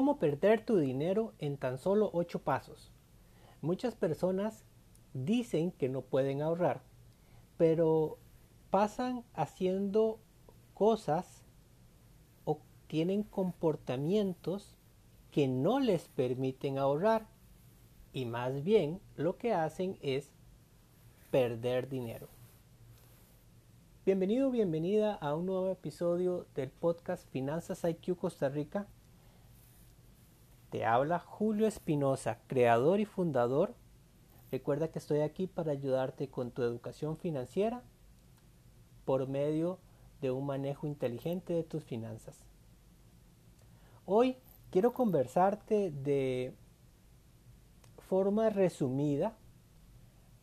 cómo perder tu dinero en tan solo 8 pasos. Muchas personas dicen que no pueden ahorrar, pero pasan haciendo cosas o tienen comportamientos que no les permiten ahorrar y más bien lo que hacen es perder dinero. Bienvenido, bienvenida a un nuevo episodio del podcast Finanzas IQ Costa Rica. Te habla Julio Espinosa, creador y fundador. Recuerda que estoy aquí para ayudarte con tu educación financiera por medio de un manejo inteligente de tus finanzas. Hoy quiero conversarte de forma resumida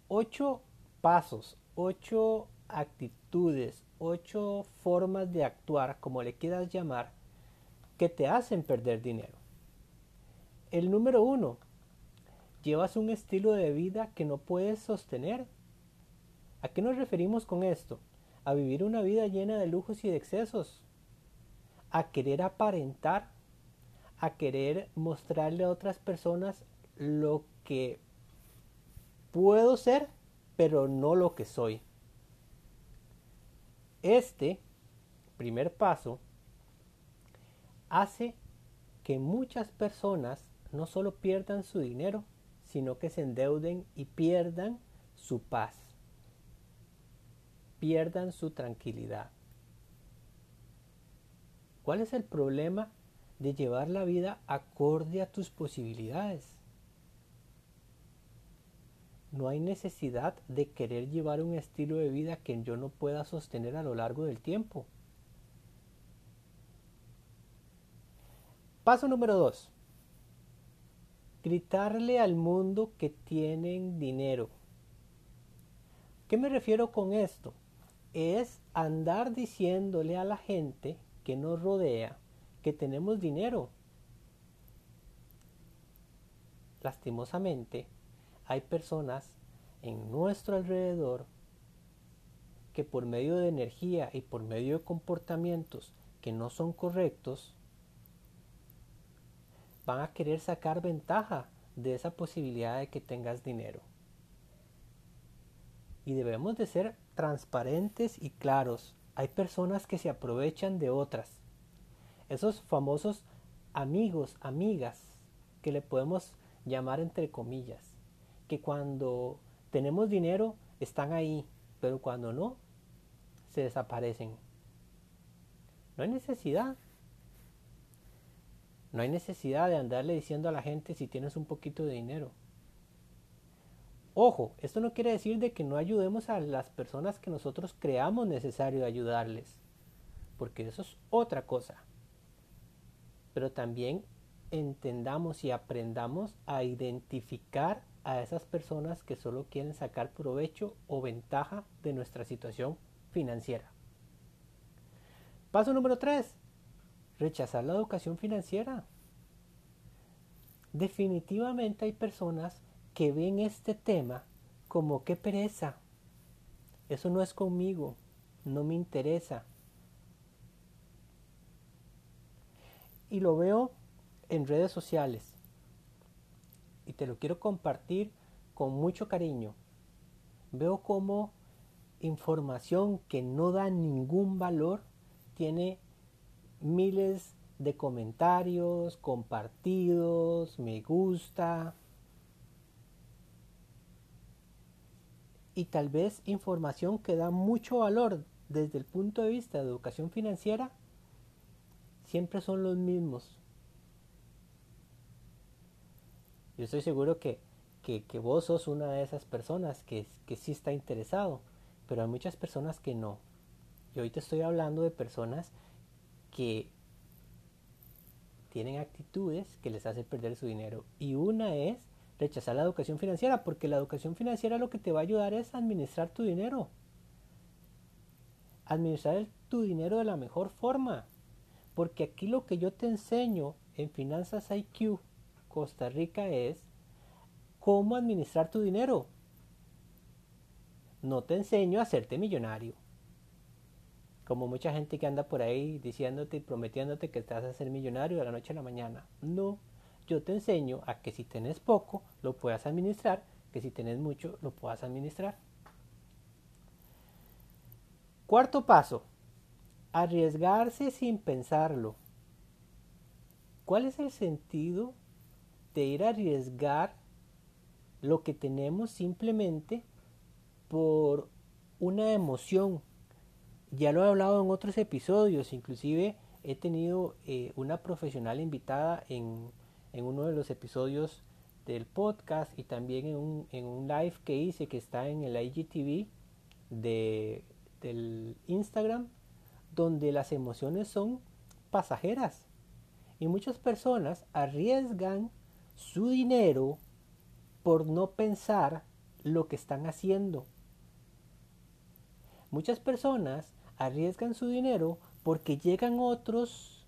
ocho pasos, ocho actitudes, ocho formas de actuar, como le quieras llamar, que te hacen perder dinero. El número uno, llevas un estilo de vida que no puedes sostener. ¿A qué nos referimos con esto? A vivir una vida llena de lujos y de excesos, a querer aparentar, a querer mostrarle a otras personas lo que puedo ser, pero no lo que soy. Este primer paso hace que muchas personas no solo pierdan su dinero, sino que se endeuden y pierdan su paz, pierdan su tranquilidad. ¿Cuál es el problema de llevar la vida acorde a tus posibilidades? No hay necesidad de querer llevar un estilo de vida que yo no pueda sostener a lo largo del tiempo. Paso número 2 gritarle al mundo que tienen dinero. ¿Qué me refiero con esto? Es andar diciéndole a la gente que nos rodea que tenemos dinero. Lastimosamente, hay personas en nuestro alrededor que por medio de energía y por medio de comportamientos que no son correctos, van a querer sacar ventaja de esa posibilidad de que tengas dinero. Y debemos de ser transparentes y claros. Hay personas que se aprovechan de otras. Esos famosos amigos, amigas, que le podemos llamar entre comillas, que cuando tenemos dinero están ahí, pero cuando no, se desaparecen. No hay necesidad no hay necesidad de andarle diciendo a la gente si tienes un poquito de dinero. Ojo, esto no quiere decir de que no ayudemos a las personas que nosotros creamos necesario ayudarles, porque eso es otra cosa. Pero también entendamos y aprendamos a identificar a esas personas que solo quieren sacar provecho o ventaja de nuestra situación financiera. Paso número 3 rechazar la educación financiera. Definitivamente hay personas que ven este tema como que pereza. Eso no es conmigo, no me interesa. Y lo veo en redes sociales. Y te lo quiero compartir con mucho cariño. Veo como información que no da ningún valor tiene miles de comentarios, compartidos, me gusta. Y tal vez información que da mucho valor desde el punto de vista de educación financiera, siempre son los mismos. Yo estoy seguro que, que, vos sos una de esas personas que, que sí está interesado, pero hay muchas personas que no. Y hoy te estoy hablando de personas que tienen actitudes que les hacen perder su dinero. Y una es rechazar la educación financiera, porque la educación financiera lo que te va a ayudar es administrar tu dinero. Administrar tu dinero de la mejor forma. Porque aquí lo que yo te enseño en Finanzas IQ Costa Rica es cómo administrar tu dinero. No te enseño a hacerte millonario. Como mucha gente que anda por ahí diciéndote y prometiéndote que te vas a ser millonario de la noche a la mañana. No, yo te enseño a que si tenés poco, lo puedas administrar, que si tenés mucho, lo puedas administrar. Cuarto paso, arriesgarse sin pensarlo. ¿Cuál es el sentido de ir a arriesgar lo que tenemos simplemente por una emoción? Ya lo he hablado en otros episodios, inclusive he tenido eh, una profesional invitada en, en, uno de los episodios del podcast y también en un, en un live que hice que está en el IGTV de, del Instagram, donde las emociones son pasajeras. Y muchas personas arriesgan su dinero por no pensar lo que están haciendo. Muchas personas arriesgan su dinero porque llegan otros,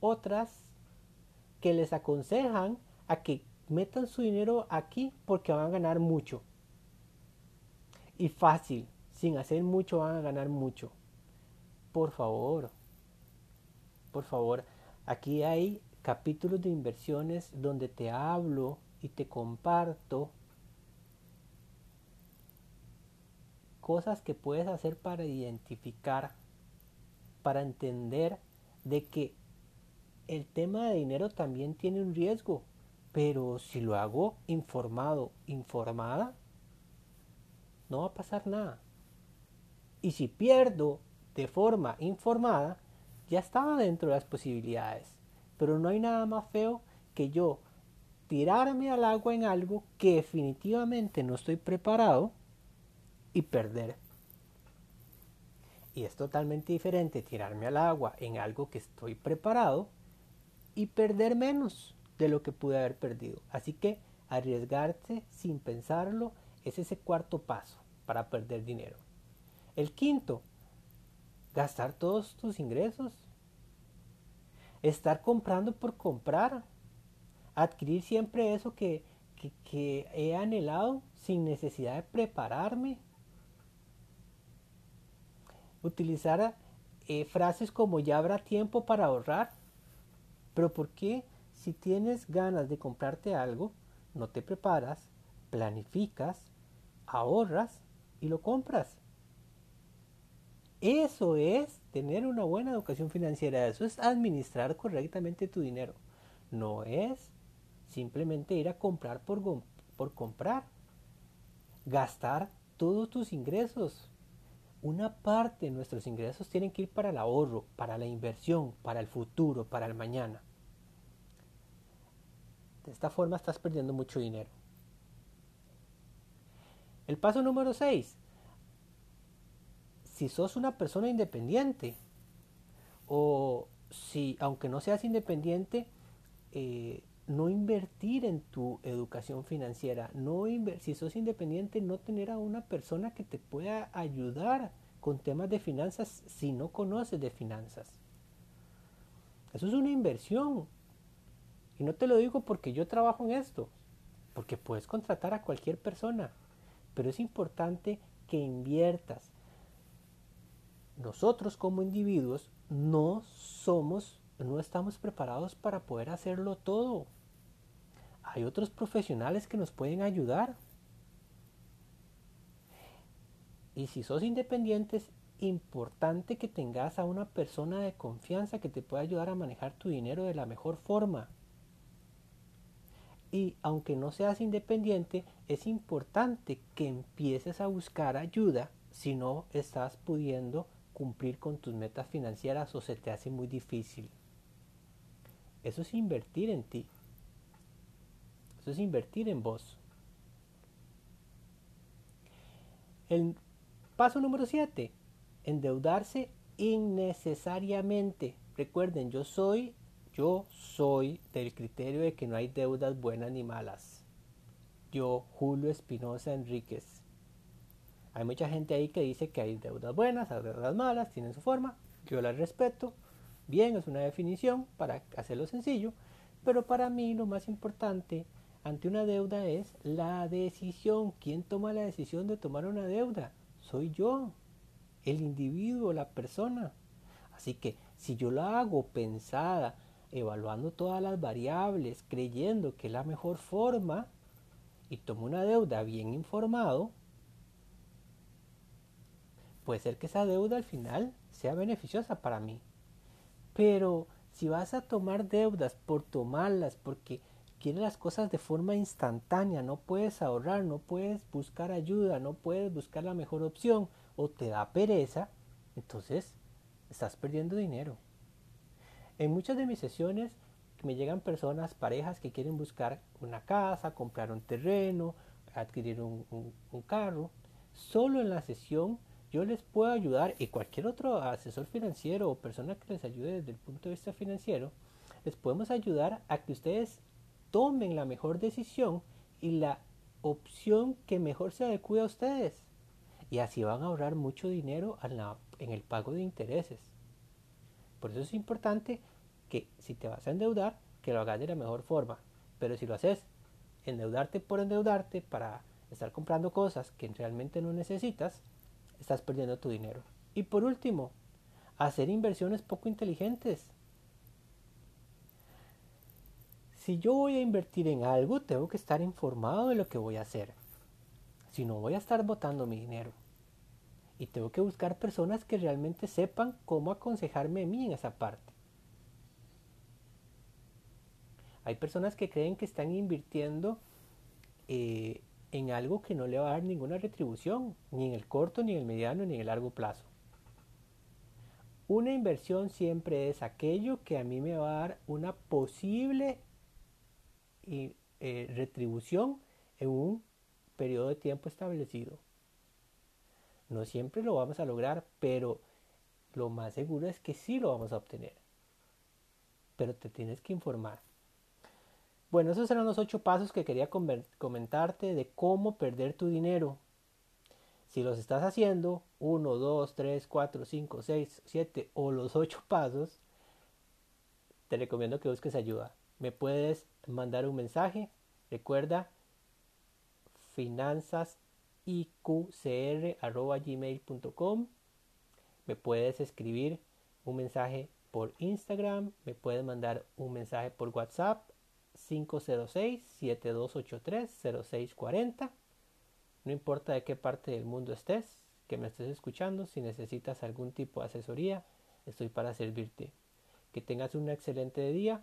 otras que les aconsejan a que metan su dinero aquí porque van a ganar mucho. Y fácil, sin hacer mucho van a ganar mucho. Por favor, por favor, Aquí hay capítulos de inversiones donde te hablo y te comparto cosas que puedes hacer para identificar, para entender de que el tema de dinero también tiene un riesgo, pero si lo hago informado, informada, no va a pasar nada. Y si pierdo de forma informada, ya estaba dentro de las posibilidades. Pero no hay nada más feo que yo tirarme al agua en algo que definitivamente no estoy preparado y perder. Y es totalmente diferente tirarme al agua en algo que estoy preparado y perder menos de lo que pude haber perdido. Así que arriesgarse sin pensarlo es ese cuarto paso para perder dinero. El quinto, gastar todos tus ingresos. Estar comprando por comprar. Adquirir siempre eso que, he anhelado sin necesidad de prepararme. Utilizar eh, frases como ya habrá tiempo para ahorrar. Pero ¿por qué si tienes ganas de comprarte algo, no te preparas, planificas, ahorras y lo compras? Eso es tener una buena educación financiera, eso es administrar correctamente tu dinero. No es simplemente ir a comprar por, por comprar. Gastar todos tus ingresos. Una parte de nuestros ingresos tienen que ir para el ahorro, para la inversión, para el futuro, para el mañana. De esta forma estás perdiendo mucho dinero. El paso número 6 si sos una persona independiente o si, aunque no seas independiente, eh, no invertir en tu educación financiera, no si sos independiente, no tener a una persona que te pueda ayudar con temas de finanzas si no conoces de finanzas. Eso es una inversión. Y no te lo digo porque yo trabajo en esto, porque puedes contratar a cualquier persona, pero es importante que inviertas, nosotros como individuos no somos, no estamos preparados para poder hacerlo todo. Hay otros profesionales que nos pueden ayudar. Y si sos independiente, es importante que tengas a una persona de confianza que te pueda ayudar a manejar tu dinero de la mejor forma. Y aunque no seas independiente, es importante que empieces a buscar ayuda si no estás pudiendo cumplir con tus metas financieras o se te hace muy difícil. Eso es invertir en ti. Eso es invertir en vos. El paso número 7. Endeudarse innecesariamente. Recuerden, yo soy, yo soy del criterio de que no hay deudas buenas ni malas. Yo, Julio Espinosa Enríquez. Hay mucha gente ahí que dice que hay deudas buenas, hay deudas malas, tienen su forma. Yo las respeto. Bien, es una definición para hacerlo sencillo. Pero para mí lo más importante ante una deuda es la decisión. ¿Quién toma la decisión de tomar una deuda? Soy yo. el individuo, la persona. Así que si yo lo hago pensada, evaluando todas las variables, creyendo que es la mejor forma, y tomo una deuda bien informado, puede ser que esa deuda al final sea beneficiosa para mí. Pero si vas a tomar deudas por tomarlas, porque quieres las cosas de forma instantánea, no puedes ahorrar, no puedes buscar ayuda, no puedes buscar la mejor opción o te da pereza, entonces estás perdiendo dinero. En muchas de mis sesiones me llegan personas, parejas que quieren buscar una casa, comprar un terreno, adquirir un, un carro. Solo en la sesión yo les puedo ayudar y cualquier otro asesor financiero o persona que les ayude desde el punto de vista financiero, les podemos ayudar a que ustedes tomen la mejor decisión y la opción que mejor se adecue a ustedes. Y así van a ahorrar mucho dinero en el pago de intereses. Por eso es importante que si te vas a endeudar, que lo hagas de la mejor forma. Pero si lo haces, endeudarte por endeudarte para estar comprando cosas que realmente no necesitas, estás perdiendo tu dinero. Y por último, hacer inversiones poco inteligentes. Si yo voy a invertir en algo, tengo que estar informado de lo que voy a hacer. Si no, voy a estar botando mi dinero. Y tengo que buscar personas que realmente sepan cómo aconsejarme a mí en esa parte. Hay personas que creen que están invirtiendo eh, en algo que no le va a dar ninguna retribución, ni en el corto, ni en el mediano, ni en el largo plazo. Una inversión siempre es aquello que a mí me va a dar una posible eh, retribución en un periodo de tiempo establecido. No siempre lo vamos a lograr, pero lo más seguro es que sí lo vamos a obtener. Pero te tienes que informar. Bueno, esos eran los ocho pasos que quería comentarte de cómo perder tu dinero. Si los estás haciendo, uno, dos, tres, cuatro, cinco, seis, siete o los ocho pasos, te recomiendo que busques ayuda. Me puedes mandar un mensaje. Recuerda finanzasiqcr.gmail.com Me puedes escribir un mensaje por Instagram. Me puedes mandar un mensaje por WhatsApp 506-7283-0640. No importa de qué parte del mundo estés, que me estés escuchando, si necesitas algún tipo de asesoría, estoy para servirte. Que tengas un excelente día.